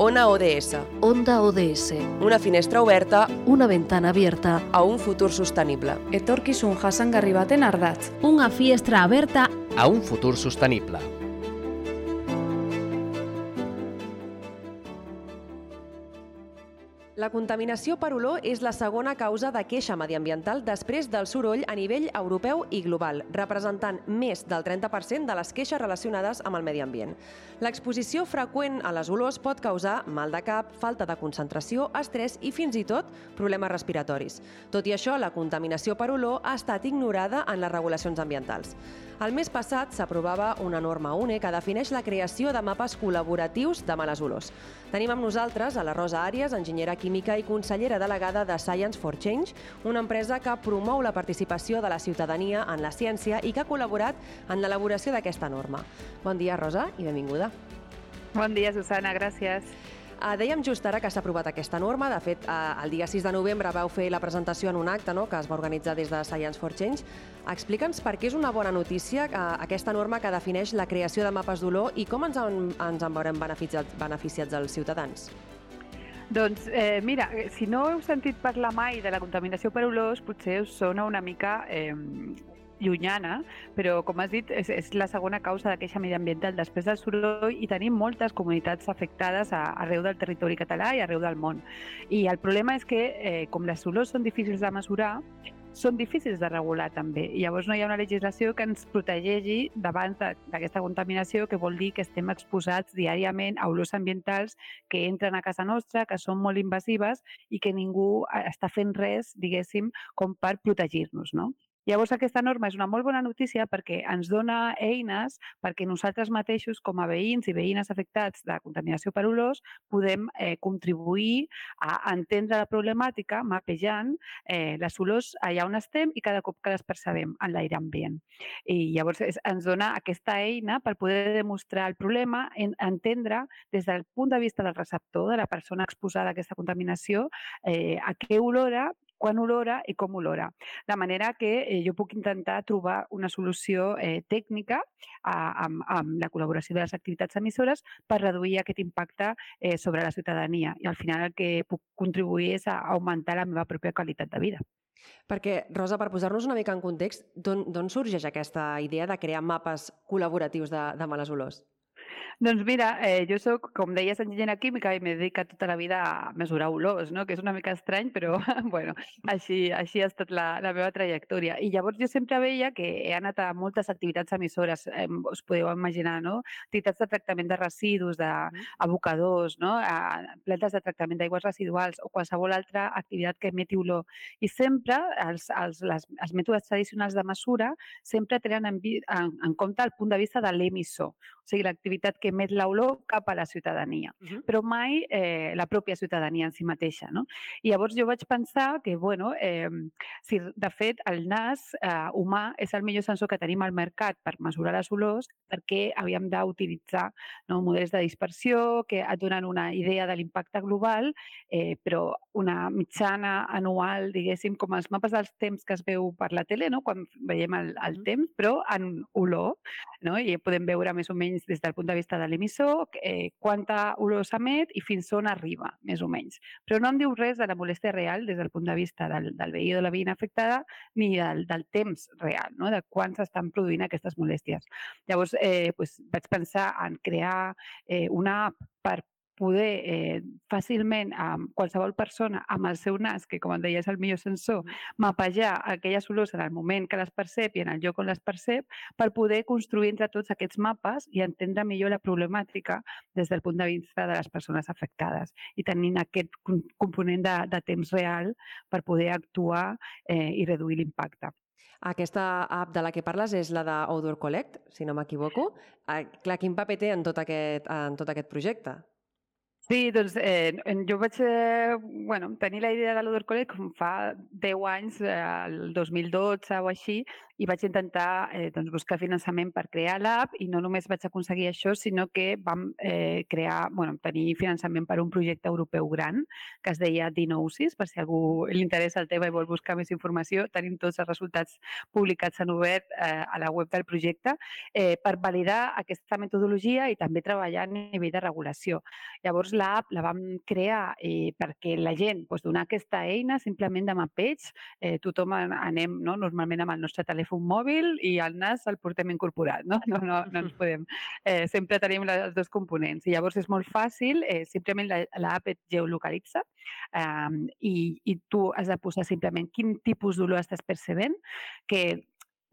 Ona ODS, Onda ODS. una finestra oberta Una ventana abierta. a un futur sostenible. Etorkizun jasangarri baten ardatz. Unha fiestra aberta a un futur sostenible. La contaminació per olor és la segona causa de queixa mediambiental després del soroll a nivell europeu i global, representant més del 30% de les queixes relacionades amb el medi ambient. L'exposició freqüent a les olors pot causar mal de cap, falta de concentració, estrès i fins i tot problemes respiratoris. Tot i això, la contaminació per olor ha estat ignorada en les regulacions ambientals. El mes passat s'aprovava una norma UNE que defineix la creació de mapes col·laboratius de males olors. Tenim amb nosaltres a la Rosa Àries, enginyera química i consellera delegada de Science for Change, una empresa que promou la participació de la ciutadania en la ciència i que ha col·laborat en l'elaboració d'aquesta norma. Bon dia, Rosa, i benvinguda. Bon dia, Susana, gràcies. Uh, dèiem just ara que s'ha aprovat aquesta norma. De fet, uh, el dia 6 de novembre vau fer la presentació en un acte no?, que es va organitzar des de Science for Change. Explica'ns per què és una bona notícia uh, aquesta norma que defineix la creació de mapes d'olor i com ens en, ens en veurem beneficiats, beneficiats els ciutadans. Doncs eh, mira, eh, si no heu sentit parlar mai de la contaminació per olors, potser us sona una mica eh, llunyana, però com has dit, és, és la segona causa de queixa mediambiental després del soroll i tenim moltes comunitats afectades a, arreu del territori català i arreu del món. I el problema és que, eh, com les olors són difícils de mesurar, són difícils de regular també. I llavors no hi ha una legislació que ens protegeixi davant d'aquesta contaminació, que vol dir que estem exposats diàriament a olors ambientals que entren a casa nostra, que són molt invasives i que ningú està fent res, diguéssim, com per protegir-nos, no? Llavors, aquesta norma és una molt bona notícia perquè ens dona eines perquè nosaltres mateixos, com a veïns i veïnes afectats de contaminació per olors, podem eh, contribuir a entendre la problemàtica mapejant eh, les olors allà on estem i cada cop que les percebem en l'aire ambient. I llavors és, ens dona aquesta eina per poder demostrar el problema, en, entendre des del punt de vista del receptor, de la persona exposada a aquesta contaminació, eh, a què olora quan olora i com olora. De manera que eh, jo puc intentar trobar una solució eh, tècnica a, amb, amb la col·laboració de les activitats emissores per reduir aquest impacte eh, sobre la ciutadania. I al final el que puc contribuir és a augmentar la meva pròpia qualitat de vida. Perquè, Rosa, per posar-nos una mica en context, d'on sorgeix aquesta idea de crear mapes col·laboratius de, de males olors? Doncs mira, eh, jo sóc, com deies, enginyera química i m'he dedicat tota la vida a mesurar olors, no? que és una mica estrany, però bueno, així, així ha estat la, la meva trajectòria. I llavors jo sempre veia que he anat a moltes activitats emissores, eh, us podeu imaginar, no? Activitats de tractament de residus, d'abocadors, no? a plantes de tractament d'aigües residuals o qualsevol altra activitat que emeti olor. I sempre els, els, les, els mètodes tradicionals de mesura sempre tenen en, en, en compte el punt de vista de l'emissor, o sigui, l'activitat que emet l'olor cap a la ciutadania, Uh -huh. però mai eh, la pròpia ciutadania en si mateixa. No? I llavors jo vaig pensar que, bueno, eh, si de fet el nas eh, humà és el millor sensor que tenim al mercat per mesurar les olors, perquè havíem d'utilitzar no, models de dispersió que et donen una idea de l'impacte global, eh, però una mitjana anual, diguéssim, com els mapes dels temps que es veu per la tele, no? quan veiem el, el temps, però en olor, no? i podem veure més o menys des del punt de vista de l'emissor eh, quanta olor s'emet i fins on arriba, més o menys. Però no em diu res de la molèstia real des del punt de vista del, del veí o de la veïna afectada ni del, del temps real, no? de quan s'estan produint aquestes molèsties. Llavors, eh, pues, vaig pensar en crear eh, una app per poder eh, fàcilment amb qualsevol persona amb el seu nas, que com et deia és el millor sensor, mapejar aquelles olors en el moment que les percep i en el lloc on les percep per poder construir entre tots aquests mapes i entendre millor la problemàtica des del punt de vista de les persones afectades i tenint aquest com- component de, de temps real per poder actuar eh, i reduir l'impacte. Aquesta app de la que parles és la d'Odor Collect, si no m'equivoco. Eh, clar, quin paper té en tot aquest, en tot aquest projecte? Sí, doncs eh, jo vaig eh, bueno, tenir la idea de l'Odor College com fa 10 anys, eh, el 2012 o així, i vaig intentar eh, doncs, buscar finançament per crear l'app i no només vaig aconseguir això, sinó que vam eh, crear, bueno, tenir finançament per un projecte europeu gran que es deia Dinosis, per si algú li interessa el tema i vol buscar més informació, tenim tots els resultats publicats en obert eh, a la web del projecte eh, per validar aquesta metodologia i també treballar a nivell de regulació. Llavors, l'app la vam crear eh, perquè la gent doncs, donar aquesta eina simplement de mapeig. Eh, tothom anem no? normalment amb el nostre telèfon mòbil i el nas el portem incorporat. No, no, no, no ens podem. Eh, sempre tenim els dos components. I llavors és molt fàcil, eh, simplement l'app et geolocalitza eh, i, i tu has de posar simplement quin tipus d'olor estàs percebent, que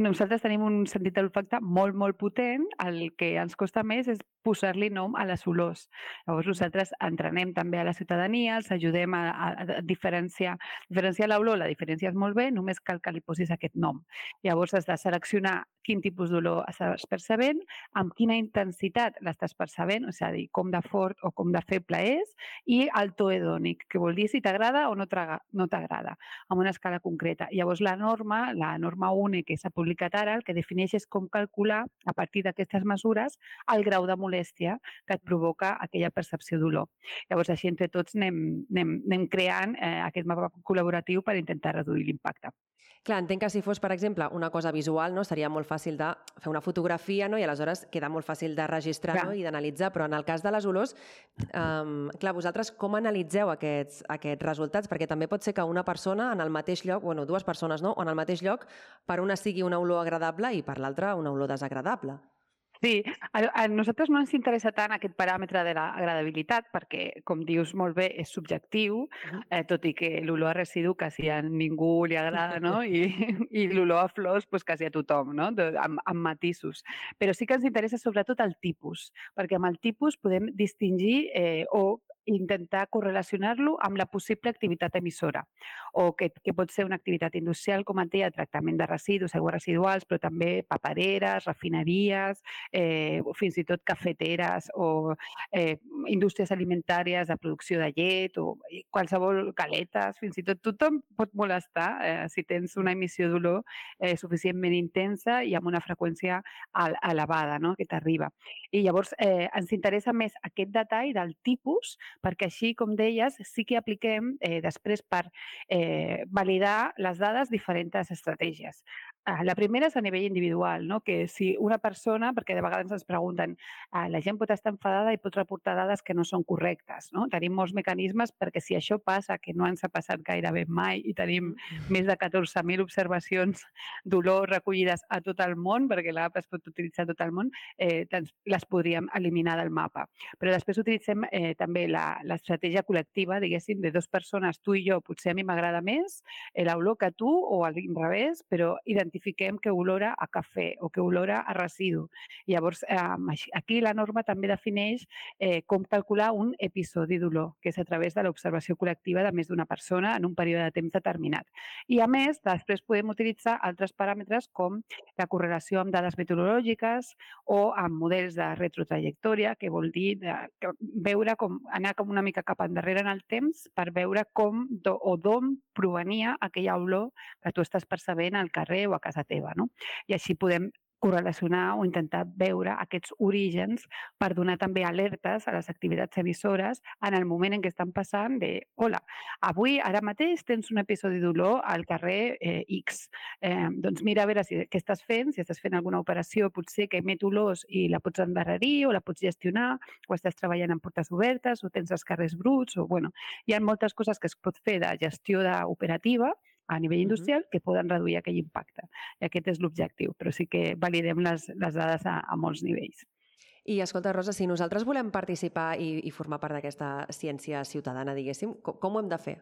nosaltres tenim un sentit d'olfacte molt, molt potent. El que ens costa més és posar-li nom a les olors. Llavors nosaltres entrenem també a la ciutadania, els ajudem a, a diferenciar, diferenciar l'olor, la diferència és molt bé, només cal que li posis aquest nom. Llavors has de seleccionar quin tipus d'olor estàs percebent, amb quina intensitat l'estàs percebent, és a dir, com de fort o com de feble és, i el to hedònic, que vol dir si t'agrada o no t'agrada, amb una escala concreta. Llavors la norma, la norma UNE que s'ha publicat ara, el que defineix és com calcular, a partir d'aquestes mesures, el grau de molèstia que et provoca aquella percepció d'olor. Llavors així entre tots anem, anem, anem creant eh, aquest mapa col·laboratiu per intentar reduir l'impacte. Clar, entenc que si fos, per exemple, una cosa visual, no seria molt fàcil de fer una fotografia no? i aleshores queda molt fàcil de registrar no? i d'analitzar, però en el cas de les olors, um, clar, vosaltres com analitzeu aquests, aquests resultats? Perquè també pot ser que una persona en el mateix lloc, bueno, dues persones, no?, en el mateix lloc, per una sigui una olor agradable i per l'altra una olor desagradable. Sí, a, a nosaltres no ens interessa tant aquest paràmetre de l'agradabilitat perquè, com dius molt bé, és subjectiu, eh, tot i que l'olor a residu quasi a ningú li agrada, no? I, i l'olor a flors pues, quasi a tothom, no? De, amb, amb matisos. Però sí que ens interessa sobretot el tipus, perquè amb el tipus podem distingir eh, o intentar correlacionar-lo amb la possible activitat emissora o que, que pot ser una activitat industrial, com et deia, tractament de residus, aigües residuals, però també papereres, refineries, eh, fins i tot cafeteres o eh, indústries alimentàries de producció de llet o qualsevol caletes, fins i tot tothom pot molestar eh, si tens una emissió d'olor eh, suficientment intensa i amb una freqüència elevada no? que t'arriba. I llavors eh, ens interessa més aquest detall del tipus perquè així, com deies, sí que apliquem eh, després per eh, validar les dades diferents estratègies. Ah, la primera és a nivell individual, no? que si una persona, perquè de vegades ens pregunten, ah, la gent pot estar enfadada i pot reportar dades que no són correctes. No? Tenim molts mecanismes perquè si això passa, que no ens ha passat gairebé mai, i tenim més de 14.000 observacions d'olor recollides a tot el món, perquè l'app es pot utilitzar a tot el món, eh, les podríem eliminar del mapa. Però després utilitzem eh, també l'estratègia col·lectiva, diguéssim, de dues persones, tu i jo, potser a mi m'agrada més l'olor que tu o al revés, però identificar identifiquem que olora a cafè o que olora a residu. Llavors, eh, aquí la norma també defineix eh, com calcular un episodi d'olor, que és a través de l'observació col·lectiva de més d'una persona en un període de temps determinat. I, a més, després podem utilitzar altres paràmetres com la correlació amb dades meteorològiques o amb models de retrotrajectòria, que vol dir de, que veure com anar com una mica cap endarrere en el temps per veure com do, o d'on provenia aquella olor que tu estàs percebent al carrer o a casa teva. No? I així podem correlacionar o intentar veure aquests orígens per donar també alertes a les activitats emissores en el moment en què estan passant de hola, avui, ara mateix tens un episodi d'olor al carrer eh, X. Eh, doncs mira a veure si, què estàs fent, si estàs fent alguna operació potser que emet olors i la pots endarrerir o la pots gestionar o estàs treballant en portes obertes o tens els carrers bruts o bueno, hi ha moltes coses que es pot fer de gestió operativa a nivell industrial que poden reduir aquell impacte. I aquest és l'objectiu, però sí que validem les, les dades a, a molts nivells. I escolta, Rosa, si nosaltres volem participar i, i formar part d'aquesta ciència ciutadana, diguéssim, com, com ho hem de fer?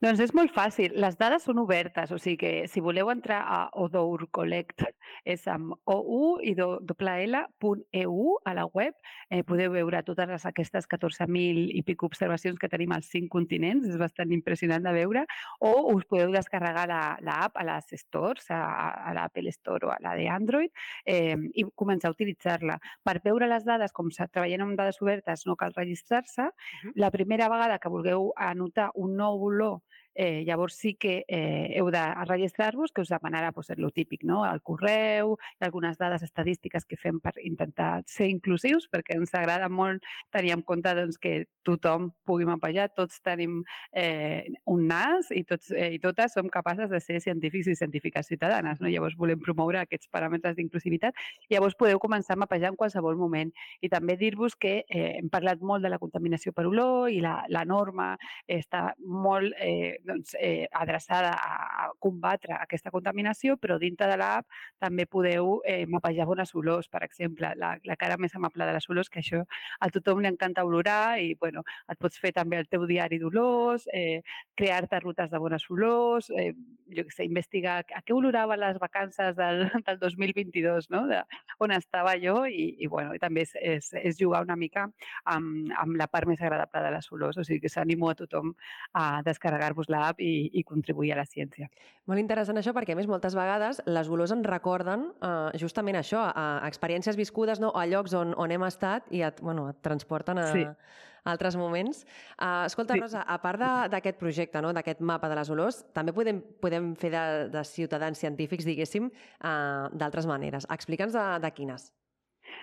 Doncs és molt fàcil. Les dades són obertes, o sigui que si voleu entrar a Odour Collect, és amb ou i .eu a la web, eh, podeu veure totes les, aquestes 14.000 i pico observacions que tenim als cinc continents, és bastant impressionant de veure, o us podeu descarregar l'app la, a les stores, a, a l'Apple Store o a la d'Android, eh, i començar a utilitzar-la. Per veure les dades, com treballem amb dades obertes, no cal registrar-se. Uh -huh. La primera vegada que vulgueu anotar un nou olor eh, llavors sí que eh, heu de registrar-vos, que us demanarà pues, el típic, no? el correu, algunes dades estadístiques que fem per intentar ser inclusius, perquè ens agrada molt tenir en compte doncs, que tothom pugui mapejar, tots tenim eh, un nas i, tots, eh, i totes som capaces de ser científics i científiques ciutadanes. No? Llavors volem promoure aquests paràmetres d'inclusivitat. Llavors podeu començar a mapejar en qualsevol moment. I també dir-vos que eh, hem parlat molt de la contaminació per olor i la, la norma està molt eh, doncs, eh, adreçada a combatre aquesta contaminació, però dintre de l'app també podeu eh, mapejar bones olors, per exemple, la, la cara més amable de les olors, que això a tothom li encanta olorar i bueno, et pots fer també el teu diari d'olors, eh, crear-te rutes de bones olors, eh, jo què sé, investigar a què olorava les vacances del, del 2022, no? de, on estava jo i, i, bueno, i també és, és, és jugar una mica amb, amb la part més agradable de les olors, o sigui que s'animo a tothom a descarregar-vos l'app i, i contribuir a la ciència. Molt interessant això perquè, a més, moltes vegades les olors ens recorden eh, justament això, a, a experiències viscudes no? a llocs on, on hem estat i et, bueno, et transporten a, sí altres moments. Uh, escolta, sí. Rosa, a part d'aquest projecte, no? d'aquest mapa de les olors, també podem, podem fer de, de ciutadans científics, diguéssim, uh, d'altres maneres. Explica'ns de, de quines.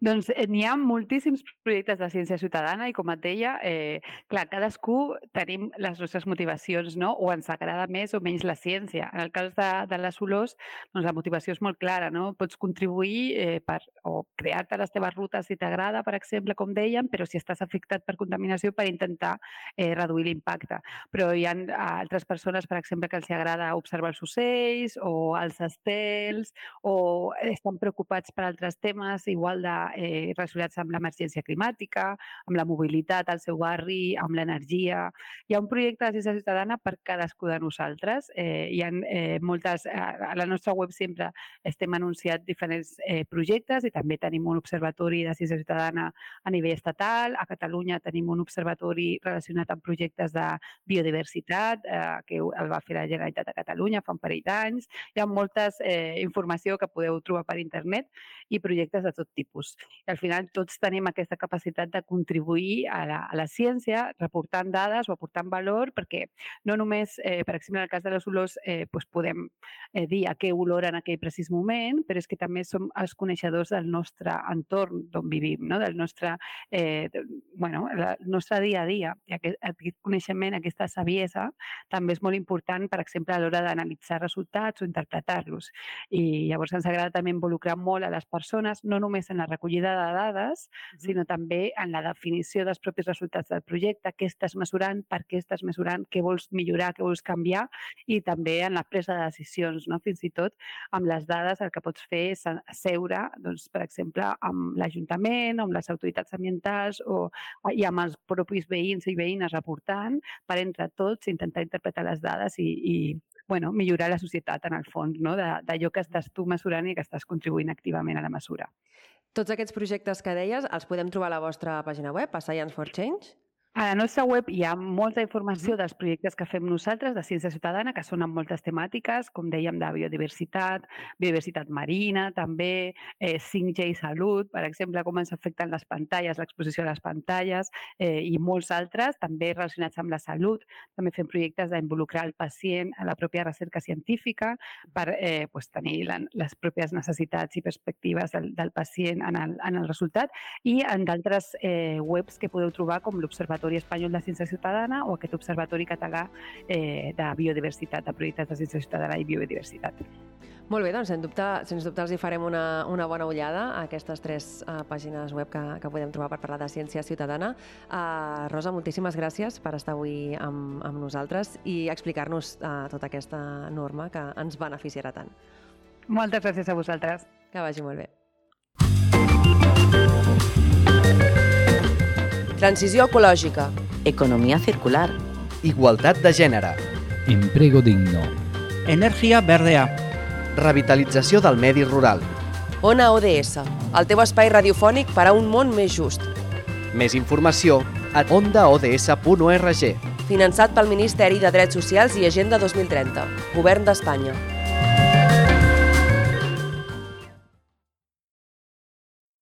Doncs eh, n'hi ha moltíssims projectes de ciència ciutadana i, com et deia, eh, clar, cadascú tenim les nostres motivacions, no? o ens agrada més o menys la ciència. En el cas de, de les olors, doncs la motivació és molt clara, no? Pots contribuir eh, per, o crear-te les teves rutes si t'agrada, per exemple, com dèiem, però si estàs afectat per contaminació per intentar eh, reduir l'impacte. Però hi ha altres persones, per exemple, que els agrada observar els ocells o els estels o estan preocupats per altres temes igual de eh, relacionats amb l'emergència climàtica, amb la mobilitat al seu barri, amb l'energia. Hi ha un projecte de ciència ciutadana per cadascú de nosaltres. Eh, hi ha eh, moltes... A la nostra web sempre estem anunciat diferents eh, projectes i també tenim un observatori de ciència ciutadana a nivell estatal. A Catalunya tenim un observatori relacionat amb projectes de biodiversitat eh, que el va fer la Generalitat de Catalunya fa un parell d'anys. Hi ha moltes eh, informació que podeu trobar per internet i projectes de tot tipus. I al final tots tenim aquesta capacitat de contribuir a la, a la ciència reportant dades o aportant valor perquè no només, eh, per exemple, en el cas de les olors, eh, doncs podem eh, dir a què olor en aquell precís moment, però és que també som els coneixedors del nostre entorn d'on vivim, no? del nostre, eh, bueno, el nostre dia a dia. I aquest, aquest coneixement, aquesta saviesa, també és molt important, per exemple, a l'hora d'analitzar resultats o interpretar-los. I llavors ens agrada també involucrar molt a les persones, no només en la recollida de dades, sinó també en la definició dels propis resultats del projecte, què estàs mesurant, per què estàs mesurant, què vols millorar, què vols canviar i també en la presa de decisions, no? fins i tot amb les dades el que pots fer és seure, doncs, per exemple, amb l'Ajuntament, amb les autoritats ambientals o, i amb els propis veïns i veïnes reportant per entre tots intentar interpretar les dades i, i bueno, millorar la societat en el fons, no? d'allò que estàs tu mesurant i que estàs contribuint activament a la mesura. Tots aquests projectes que deies els podem trobar a la vostra pàgina web, a Science for Change? A la nostra web hi ha molta informació dels projectes que fem nosaltres de ciència ciutadana, que són amb moltes temàtiques, com dèiem, de biodiversitat, biodiversitat marina, també eh, 5G i salut, per exemple, com ens afecten les pantalles, l'exposició a les pantalles eh, i molts altres, també relacionats amb la salut. També fem projectes d'involucrar el pacient a la pròpia recerca científica per eh, pues, tenir la, les pròpies necessitats i perspectives del, del pacient en el, en el resultat i en d'altres eh, webs que podeu trobar com l'Observatori l'Observatori Espanyol de Ciència Ciutadana o aquest Observatori Català eh, de Biodiversitat, de projectes de ciència ciutadana i biodiversitat. Molt bé, doncs sens dubte, sens dubte els hi farem una, una bona ullada a aquestes tres uh, pàgines web que, que podem trobar per parlar de ciència ciutadana. Uh, Rosa, moltíssimes gràcies per estar avui amb, amb nosaltres i explicar-nos uh, tota aquesta norma que ens beneficiarà tant. Moltes gràcies a vosaltres. Que vagi molt bé. Transició ecològica. Economia circular. Igualtat de gènere. emprego digno. Energia verdea. Revitalització del medi rural. Ona ODS, el teu espai radiofònic per a un món més just. Més informació a ondaods.org. Finançat pel Ministeri de Drets Socials i Agenda 2030, Govern d'Espanya.